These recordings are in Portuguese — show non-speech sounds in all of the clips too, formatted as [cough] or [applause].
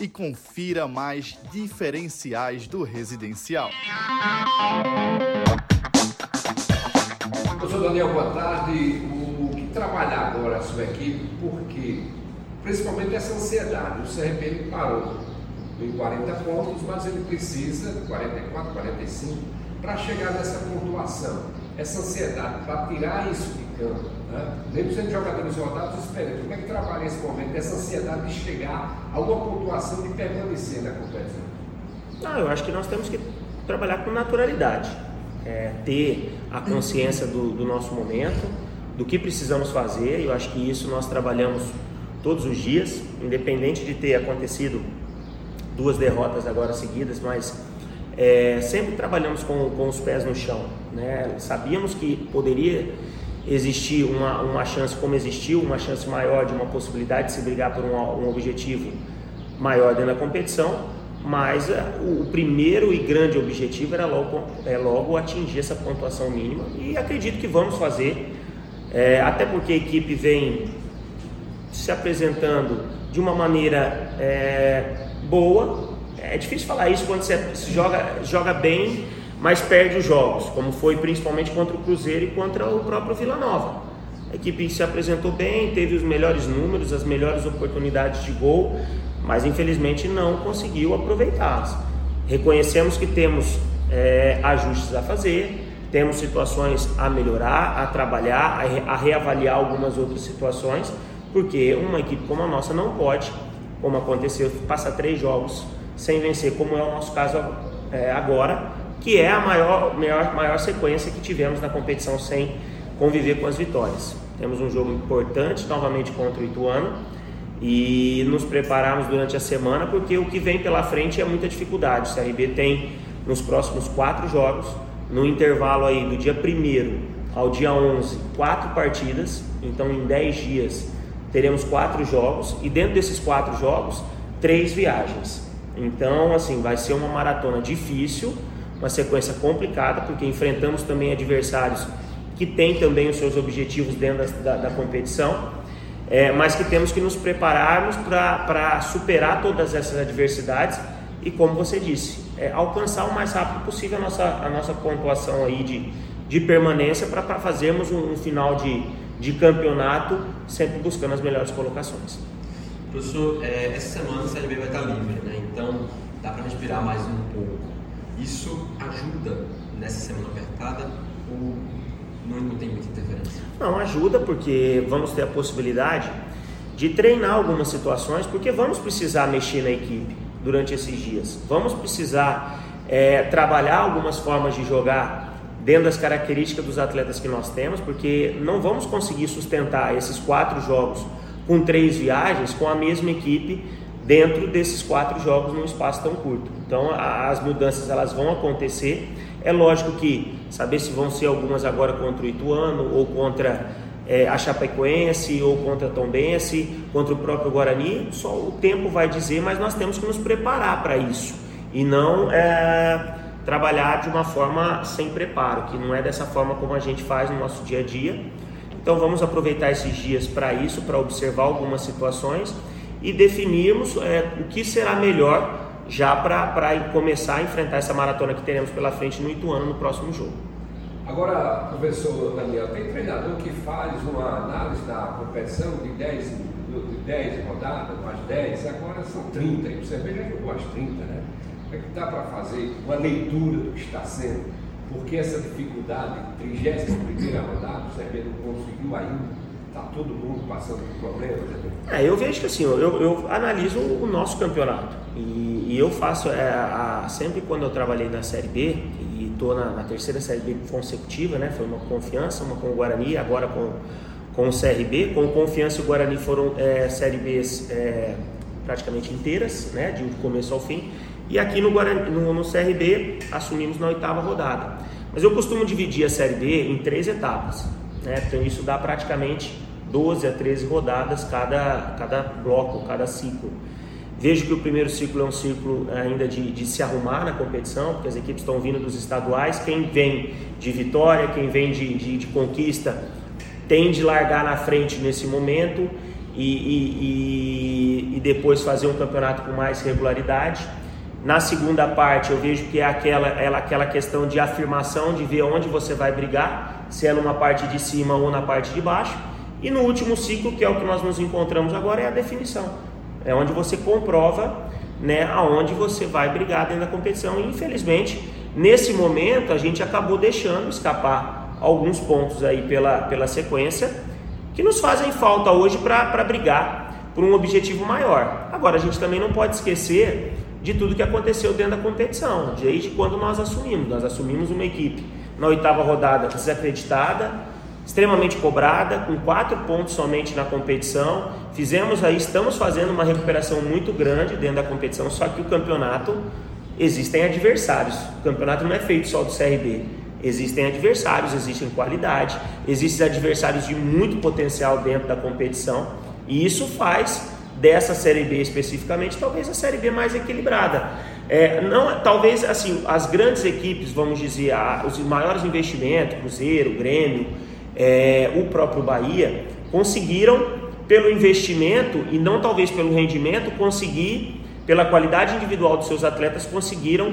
e confira mais diferenciais do residencial. Professor Daniel, boa tarde. O que trabalhar agora a sua equipe, porque principalmente essa ansiedade. O CRB parou em 40 pontos, mas ele precisa, 44, 45, para chegar nessa pontuação. Essa ansiedade, para tirar isso de. Né? Mesmo sendo jogadores rodados, esperando. Como é que trabalha esse momento, essa ansiedade de chegar a uma pontuação de permanecer na competição? Não, eu acho que nós temos que trabalhar com naturalidade. É, ter a consciência do, do nosso momento, do que precisamos fazer. Eu acho que isso nós trabalhamos todos os dias, independente de ter acontecido duas derrotas agora seguidas, mas é, sempre trabalhamos com, com os pés no chão. Né? Sabíamos que poderia existir uma, uma chance, como existiu, uma chance maior de uma possibilidade de se brigar por um, um objetivo maior dentro da competição, mas é, o primeiro e grande objetivo era logo, é, logo atingir essa pontuação mínima e acredito que vamos fazer, é, até porque a equipe vem se apresentando de uma maneira é, boa. É difícil falar isso quando você joga, joga bem, mas perde os jogos, como foi principalmente contra o Cruzeiro e contra o próprio Vila Nova. A equipe se apresentou bem, teve os melhores números, as melhores oportunidades de gol, mas infelizmente não conseguiu aproveitá-las. Reconhecemos que temos é, ajustes a fazer, temos situações a melhorar, a trabalhar, a, re, a reavaliar algumas outras situações porque uma equipe como a nossa não pode, como aconteceu, passar três jogos sem vencer, como é o nosso caso é, agora, que é a maior, maior, maior sequência que tivemos na competição sem conviver com as vitórias. Temos um jogo importante novamente contra o Ituano e nos preparamos durante a semana porque o que vem pela frente é muita dificuldade. O CRB tem nos próximos quatro jogos, no intervalo aí do dia 1 ao dia 11, quatro partidas, então em 10 dias teremos quatro jogos e dentro desses quatro jogos, três viagens. Então, assim, vai ser uma maratona difícil, uma sequência complicada, porque enfrentamos também adversários que têm também os seus objetivos dentro da, da, da competição, é, mas que temos que nos prepararmos para superar todas essas adversidades e, como você disse, é, alcançar o mais rápido possível a nossa, a nossa pontuação aí de, de permanência para fazermos um, um final de de campeonato, sempre buscando as melhores colocações. Professor, é, essa semana o CRB vai estar livre, né? então dá para respirar mais um pouco. Isso ajuda nessa semana apertada ou não, não tem muita interferência? Não, ajuda porque vamos ter a possibilidade de treinar algumas situações, porque vamos precisar mexer na equipe durante esses dias. Vamos precisar é, trabalhar algumas formas de jogar dentro das características dos atletas que nós temos, porque não vamos conseguir sustentar esses quatro jogos com três viagens com a mesma equipe dentro desses quatro jogos num espaço tão curto. Então as mudanças elas vão acontecer. É lógico que saber se vão ser algumas agora contra o Ituano ou contra é, a Chapecoense ou contra a Tombense, contra o próprio Guarani, só o tempo vai dizer, mas nós temos que nos preparar para isso e não é, trabalhar de uma forma sem preparo, que não é dessa forma como a gente faz no nosso dia a dia. Então vamos aproveitar esses dias para isso, para observar algumas situações e definirmos é, o que será melhor já para começar a enfrentar essa maratona que teremos pela frente no Ituano no próximo jogo. Agora, professor Daniel, tem treinador que faz uma análise da competição de 10, de 10 rodadas, mais 10, agora são 30, e você vê já jogou as 30, né? é que dá para fazer uma leitura do que está sendo? Porque essa dificuldade, 31 rodada, o CRB não conseguiu ainda. Está todo mundo passando por problemas? Né? É, eu vejo que assim, eu, eu analiso o nosso campeonato. E, e eu faço, é, a, sempre quando eu trabalhei na Série B, e estou na, na, terceira Série B consecutiva, né? Foi uma confiança, uma com o Guarani, agora com, com o CRB. Com confiança e o Guarani foram é, Série Bs é, praticamente inteiras, né, de começo ao fim. E aqui no, Guarani, no, no CRB assumimos na oitava rodada. Mas eu costumo dividir a Série B em três etapas. Né? Então isso dá praticamente 12 a 13 rodadas cada, cada bloco, cada ciclo. Vejo que o primeiro ciclo é um ciclo ainda de, de, se arrumar na competição, porque as equipes estão vindo dos estaduais. Quem vem de vitória, quem vem de, de, de conquista, tem de largar na frente nesse momento e, e, e, e depois fazer um campeonato com mais regularidade. Na segunda parte, eu vejo que é aquela, é aquela questão de afirmação, de ver onde você vai brigar, se é numa parte de cima ou na parte de baixo. E no último ciclo, que é o que nós nos encontramos agora, é a definição. É onde você comprova né, aonde você vai brigar dentro da competição. E infelizmente, nesse momento, a gente acabou deixando escapar alguns pontos aí pela, pela sequência que nos fazem falta hoje para brigar por um objetivo maior. Agora, a gente também não pode esquecer de tudo que aconteceu dentro da competição, desde quando nós assumimos. Nós assumimos uma equipe na oitava rodada desacreditada, extremamente cobrada, com quatro pontos somente na competição. Fizemos aí, estamos fazendo uma recuperação muito grande dentro da competição, só que o campeonato existem adversários. O campeonato não é feito só do CRB. Existem adversários, existem qualidade, existem adversários de muito potencial dentro da competição, e isso faz dessa série B especificamente, talvez a série B mais equilibrada. É, não, talvez assim, as grandes equipes, vamos dizer, a, os maiores investimentos, Cruzeiro, Grêmio, é, o próprio Bahia, conseguiram, pelo investimento e não talvez pelo rendimento, conseguir, pela qualidade individual dos seus atletas, conseguiram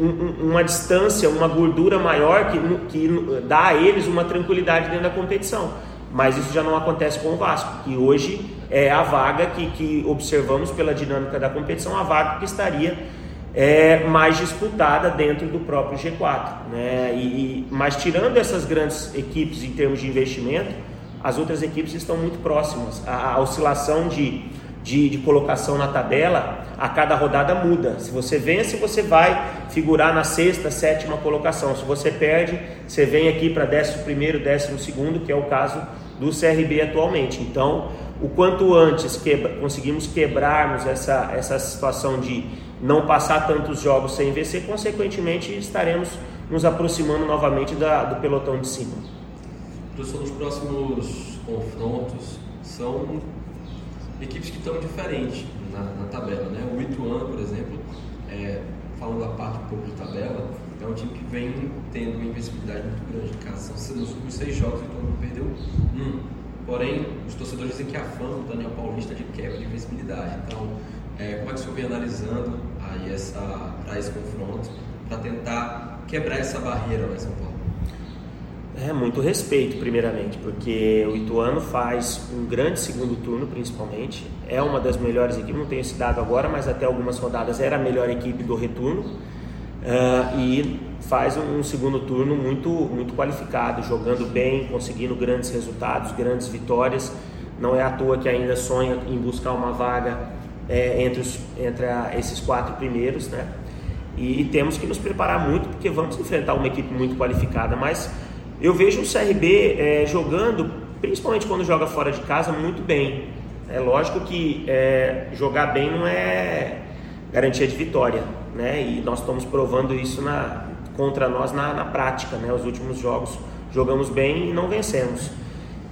um, uma distância, uma gordura maior que, que dá a eles uma tranquilidade dentro da competição. Mas isso já não acontece com o Vasco, que hoje é a vaga que, que observamos pela dinâmica da competição, a vaga que estaria é, mais disputada dentro do próprio G4. Né? E, mas tirando essas grandes equipes em termos de investimento, as outras equipes estão muito próximas. A, a oscilação de, de, de, colocação na tabela a cada rodada muda. Se você vence, você vai figurar na sexta, sétima colocação. Se você perde, você vem aqui para décimo primeiro, décimo segundo, que é o caso do CRB atualmente. Então, o quanto antes quebra, conseguimos quebrarmos essa, essa situação de não passar tantos jogos sem vencer, consequentemente estaremos nos aproximando novamente da, do pelotão de cima. Professor, nos próximos confrontos são equipes que estão diferentes na, na tabela. Né? O Ituano, por exemplo, é, falando da parte um pouco de tabela, é um time que vem tendo uma invencibilidade muito grande em casa. São seis jogos, o Ituano perdeu um. Porém, os torcedores dizem que a fama do Daniel Paulista é de quebra de invencibilidade. Então, é, como é que o senhor vem analisando aí essa, para esse confronto, para tentar quebrar essa barreira lá em São Paulo? É, muito respeito, primeiramente, porque o Ituano faz um grande segundo turno, principalmente. É uma das melhores equipes, não tenho esse dado agora, mas até algumas rodadas era a melhor equipe do retorno. Uh, e faz um, um, segundo turno muito, muito qualificado, jogando bem, conseguindo grandes resultados, grandes vitórias. Não é à toa que ainda sonha em buscar uma vaga é, entre, os, entre a, esses quatro primeiros, né? E, temos que nos preparar muito porque vamos enfrentar uma equipe muito qualificada. Mas eu vejo o CRB é, jogando, principalmente quando joga fora de casa, muito bem. É lógico que é, jogar bem não é garantia de vitória, né? E nós estamos provando isso na, contra nós na, na prática, né? Os últimos jogos jogamos bem e não vencemos.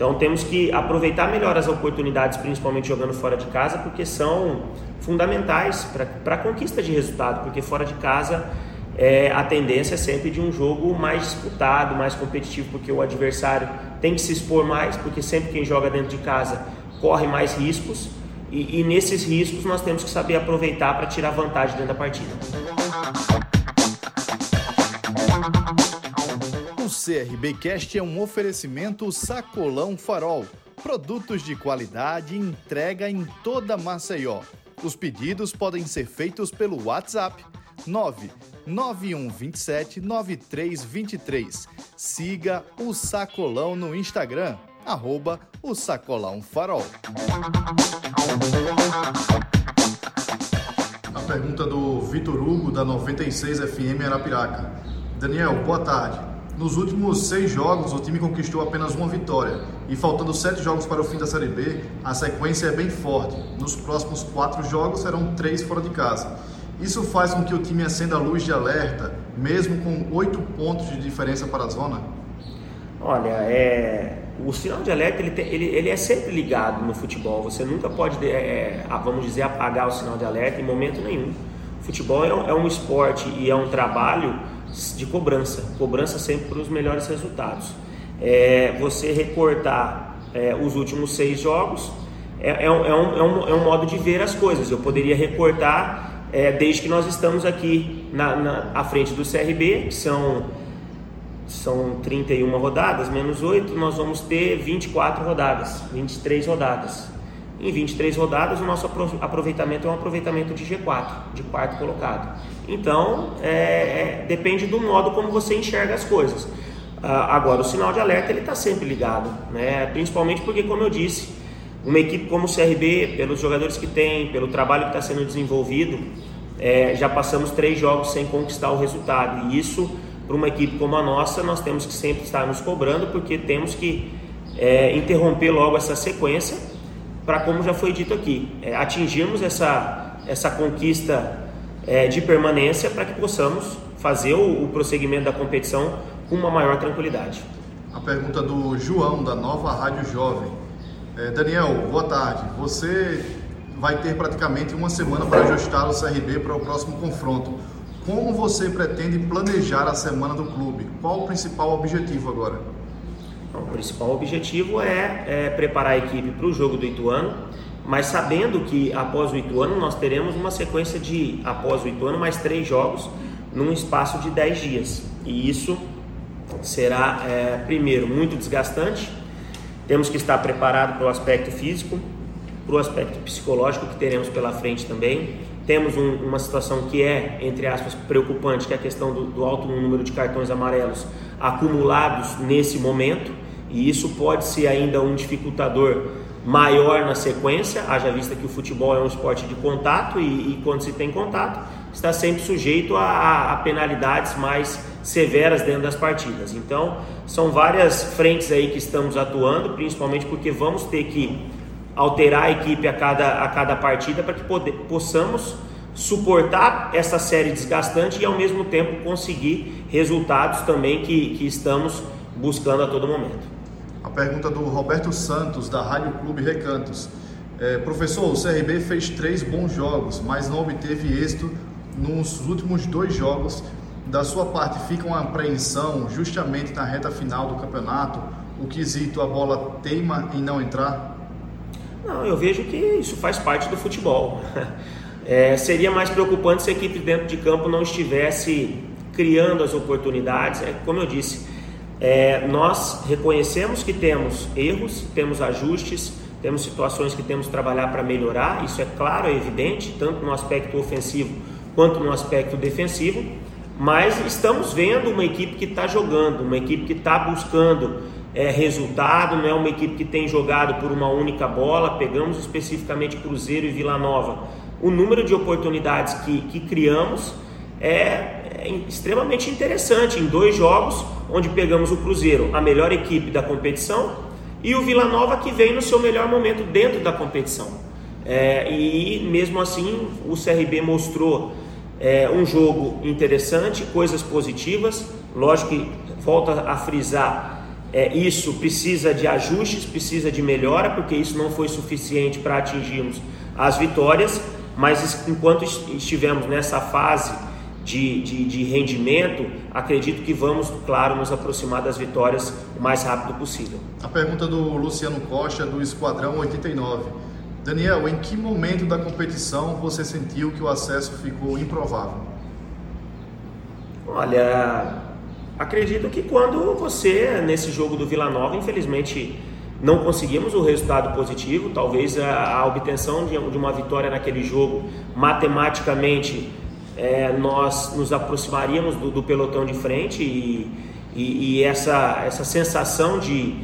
Então temos que aproveitar melhor as oportunidades, principalmente jogando fora de casa, porque são fundamentais para a conquista de resultado, porque fora de casa é, a tendência é sempre de um jogo mais disputado, mais competitivo, porque o adversário tem que se expor mais, porque sempre quem joga dentro de casa corre mais riscos, e, e nesses riscos nós temos que saber aproveitar para tirar vantagem dentro da partida. CRBcast é um oferecimento Sacolão Farol. Produtos de qualidade entrega em toda Maceió. Os pedidos podem ser feitos pelo WhatsApp 99127 9323. Siga o Sacolão no Instagram, arroba o Sacolão Farol. A pergunta do Vitor Hugo, da 96 FM Arapiraca. Daniel, boa tarde. Nos últimos seis jogos, o time conquistou apenas uma vitória e faltando sete jogos para o fim da Série B, a sequência é bem forte. Nos próximos quatro jogos serão três fora de casa. Isso faz com que o time acenda a luz de alerta, mesmo com oito pontos de diferença para a zona? Olha, é, o sinal de alerta ele, tem, ele, ele, é sempre ligado no futebol. Você nunca pode, é, vamos dizer, apagar o sinal de alerta em momento nenhum. O futebol é um, é um esporte e é um trabalho de cobrança, cobrança sempre para os melhores resultados. É, você recortar é, os últimos seis jogos é, é, um, é, um, é, um, é modo de ver as coisas. Eu poderia recortar é, desde que nós estamos aqui na, na, à frente do CRB, que são, são 31 rodadas, menos 8, nós vamos ter 24 rodadas, 23 rodadas. Em 23 rodadas, o nosso aproveitamento é um aproveitamento de G4, de quarto colocado. Então, é, é, depende do modo como você enxerga as coisas. Ah, agora, o sinal de alerta ele está sempre ligado, né? principalmente porque, como eu disse, uma equipe como o CRB, pelos jogadores que tem, pelo trabalho que está sendo desenvolvido, é, já passamos três jogos sem conquistar o resultado. E isso, para uma equipe como a nossa, nós temos que sempre estar nos cobrando, porque temos que é, interromper logo essa sequência para, como já foi dito aqui, é, atingirmos essa, essa conquista é, de permanência para que possamos fazer o, o prosseguimento da competição com uma maior tranquilidade. A pergunta do João, da Nova Rádio Jovem. É, Daniel, boa tarde. Você vai ter praticamente uma semana para ajustar o CRB para o próximo confronto. Como você pretende planejar a semana do clube? Qual o principal objetivo agora? O principal objetivo é, é preparar a equipe para o jogo do Ituano, mas sabendo que após o Ituano nós teremos uma sequência de, após o Ituano, mais três jogos num espaço de dez dias. E isso será, é, primeiro, muito desgastante. Temos que estar preparado para o aspecto físico, para o aspecto psicológico que teremos pela frente também. Temos um, uma situação que é, entre aspas, preocupante, que é a questão do, do alto número de cartões amarelos acumulados nesse momento, e isso pode ser ainda um dificultador maior na sequência, haja vista que o futebol é um esporte de contato e, e quando se tem contato, está sempre sujeito a, a, penalidades mais severas dentro das partidas. Então, são várias frentes aí que estamos atuando, principalmente porque vamos ter que alterar a equipe a cada, a cada partida para que poder, possamos suportar essa série desgastante e ao mesmo tempo conseguir resultados também que, que estamos buscando a todo momento. A pergunta do Roberto Santos, da Rádio Clube Recantos. É, professor, o CRB fez três bons jogos, mas não obteve êxito nos últimos dois jogos. Da sua parte, fica uma apreensão justamente na reta final do campeonato? O quesito, a bola teima em não entrar? Não, eu vejo que isso faz parte do futebol. [laughs] É, seria mais preocupante se a equipe dentro de campo não estivesse criando as oportunidades. É, como eu disse, é, nós reconhecemos que temos erros, temos ajustes, temos situações que temos que trabalhar para melhorar, isso é claro, é evidente, tanto no aspecto ofensivo quanto no aspecto defensivo, mas estamos vendo uma equipe que está jogando, uma equipe que está buscando é, resultado, não é uma equipe que tem jogado por uma única bola, pegamos especificamente Cruzeiro e Vila Nova. O número de oportunidades que, que criamos é é extremamente interessante em dois jogos, onde pegamos o Cruzeiro, a melhor equipe da competição, e o Vila Nova que vem no seu melhor momento dentro da competição. É, e mesmo assim o CRB mostrou é, um jogo interessante, coisas positivas. Lógico que volta a frisar, é, isso precisa de ajustes, precisa de melhora, porque isso não foi suficiente para atingirmos as vitórias. Mas enquanto estivemos nessa fase de, de, de, rendimento, acredito que vamos, claro, nos aproximar das vitórias o mais rápido possível. A pergunta do Luciano Costa, do Esquadrão 89. Daniel, em que momento da competição você sentiu que o acesso ficou improvável? Olha, acredito que quando você, nesse jogo do Vila Nova, infelizmente não conseguimos o resultado positivo, talvez a, a obtenção de, de uma vitória naquele jogo matematicamente é, nós nos aproximaríamos do, do, pelotão de frente e, e, e, essa, essa sensação de,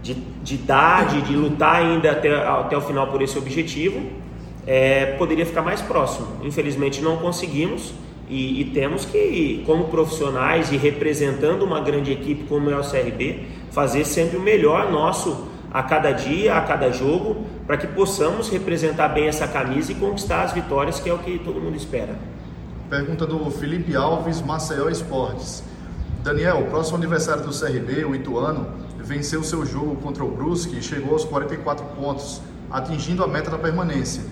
de, de dar, de, de lutar ainda até, até o final por esse objetivo, é, poderia ficar mais próximo. Infelizmente não conseguimos e, e, temos que, como profissionais e representando uma grande equipe como é o CRB, fazer sempre o melhor nosso a cada dia, a cada jogo, para que possamos representar bem essa camisa e conquistar as vitórias, que é o que todo mundo espera. Pergunta do Felipe Alves, Maceió Esportes. Daniel, próximo aniversário do CRB, o Ituano, venceu seu jogo contra o Brusque e chegou aos 44 pontos, atingindo a meta da permanência.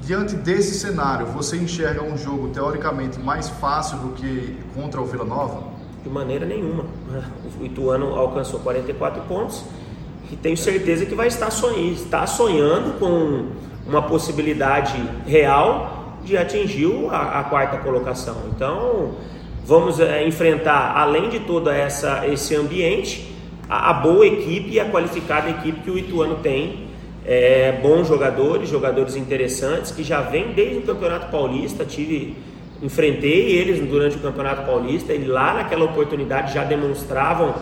Diante desse cenário, você enxerga um jogo teoricamente mais fácil do que contra o Vila Nova? De maneira nenhuma. O Ituano alcançou 44 pontos e tenho certeza que vai estar sonhando, está sonhando com uma possibilidade real de atingir a, a quarta colocação. Então, vamos é, enfrentar, além de todo essa, esse ambiente, a, a, boa equipe e a qualificada equipe que o Ituano tem. É, bons jogadores, jogadores interessantes que já vêm desde o Campeonato Paulista. Tive, enfrentei eles durante o Campeonato Paulista e lá naquela oportunidade já demonstravam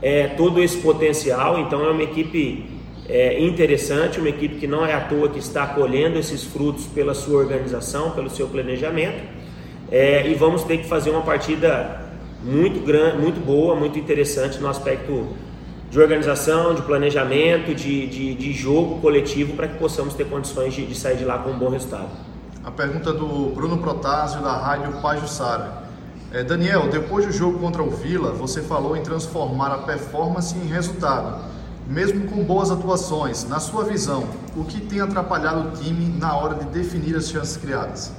é, todo esse potencial. Então é uma equipe é, interessante, uma equipe que não é à toa que está colhendo esses frutos pela sua organização, pelo seu planejamento. É, e vamos ter que fazer uma partida muito grande, muito boa, muito interessante no aspecto de organização, de planejamento, de, de, de jogo coletivo para que possamos ter condições de, de, sair de lá com um bom resultado. A pergunta do Bruno Protásio da Rádio Pajussara. É, Daniel, depois do jogo contra o Vila, você falou em transformar a performance em resultado, mesmo com boas atuações. Na sua visão, o que tem atrapalhado o time na hora de definir as chances criadas?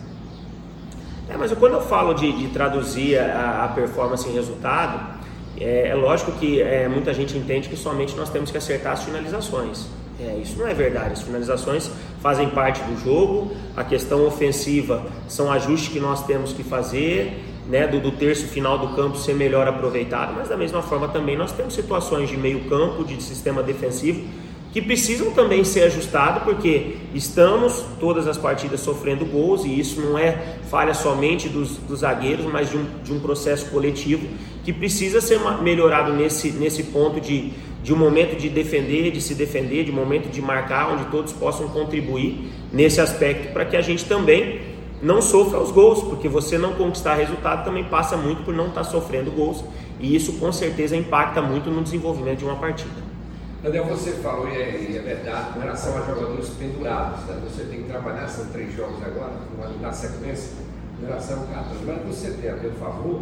É, mas quando eu falo de, de traduzir a, a, performance em resultado, é, é lógico que é, muita gente entende que somente nós temos que acertar as finalizações. É, isso não é verdade. As finalizações fazem parte do jogo. A questão ofensiva são ajustes que nós temos que fazer né, do, do, terço final do campo ser melhor aproveitado, mas da mesma forma também nós temos situações de meio campo, de sistema defensivo, que precisam também ser ajustados, porque estamos todas as partidas sofrendo gols, e isso não é falha somente dos, dos zagueiros, mas de um, de um processo coletivo que precisa ser melhorado nesse, nesse ponto de, de um momento de defender, de se defender, de um momento de marcar, onde todos possam contribuir nesse aspecto, para que a gente também não sofra os gols, porque você não conquistar resultado também passa muito por não estar tá sofrendo gols, e isso com certeza impacta muito no desenvolvimento de uma partida. Daniel, você falou, e é, é verdade, com relação a jogadores pendurados, né? você tem que trabalhar, são três jogos agora, dar sequência, com relação a 14. Mas você tem a teu favor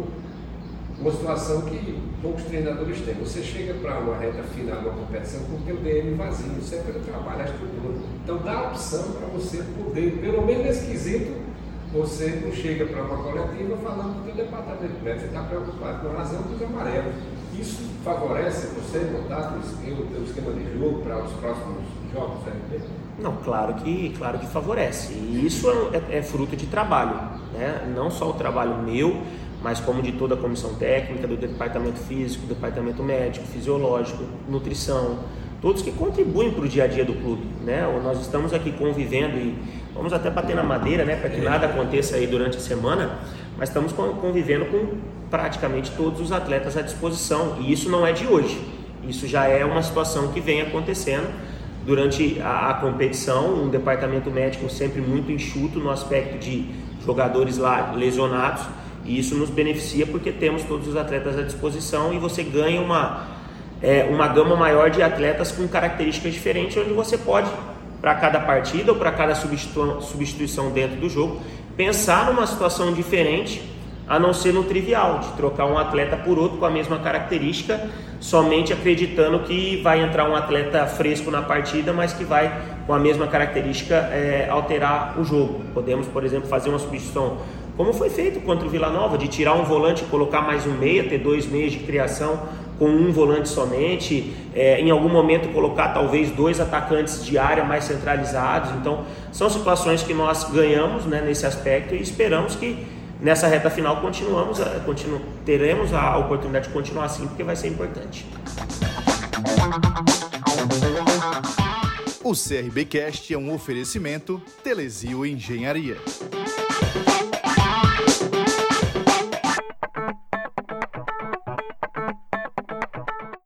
uma situação que poucos treinadores têm. Você chega para uma reta final de uma competição com o teu DM vazio, pelo trabalho, a estrutura. Então dá a opção para você poder, pelo menos nesse quesito, você não chega para uma coletiva falando que o departamento médico está preocupado com a razão dos amarelos. Isso favorece você montar o o esquema de jogo para os próximos jogos da RP? Não, claro que, claro que favorece. E isso é, é, fruto de trabalho, né? não só o trabalho meu, mas como de toda a comissão técnica, do departamento físico, do departamento médico, fisiológico, nutrição, todos que contribuem para o dia a dia do clube. Né? Nós estamos aqui convivendo e vamos até bater na madeira, né, para que nada aconteça aí durante a semana, mas estamos convivendo com praticamente todos os atletas à disposição e isso não é de hoje. Isso já é uma situação que vem acontecendo durante a, a competição, um departamento médico sempre muito enxuto no aspecto de jogadores lá lesionados e isso nos beneficia porque temos todos os atletas à disposição e você ganha uma, é, uma gama maior de atletas com características diferentes, onde você pode para cada partida ou para cada substituição dentro do jogo, pensar numa situação diferente, a não ser no trivial, de trocar um atleta por outro com a mesma característica, somente acreditando que vai entrar um atleta fresco na partida, mas que vai, com a mesma característica, é, alterar o jogo. Podemos, por exemplo, fazer uma substituição, como foi feito contra o Vila Nova, de tirar um volante e colocar mais um meia, ter dois meias de criação com um volante somente, é, em algum momento colocar talvez dois atacantes de área mais centralizados. Então, são situações que nós ganhamos né, nesse aspecto e esperamos que nessa reta final continuamos, continu, teremos a oportunidade de continuar assim, porque vai ser importante. O CRBcast é um oferecimento Telesio Engenharia.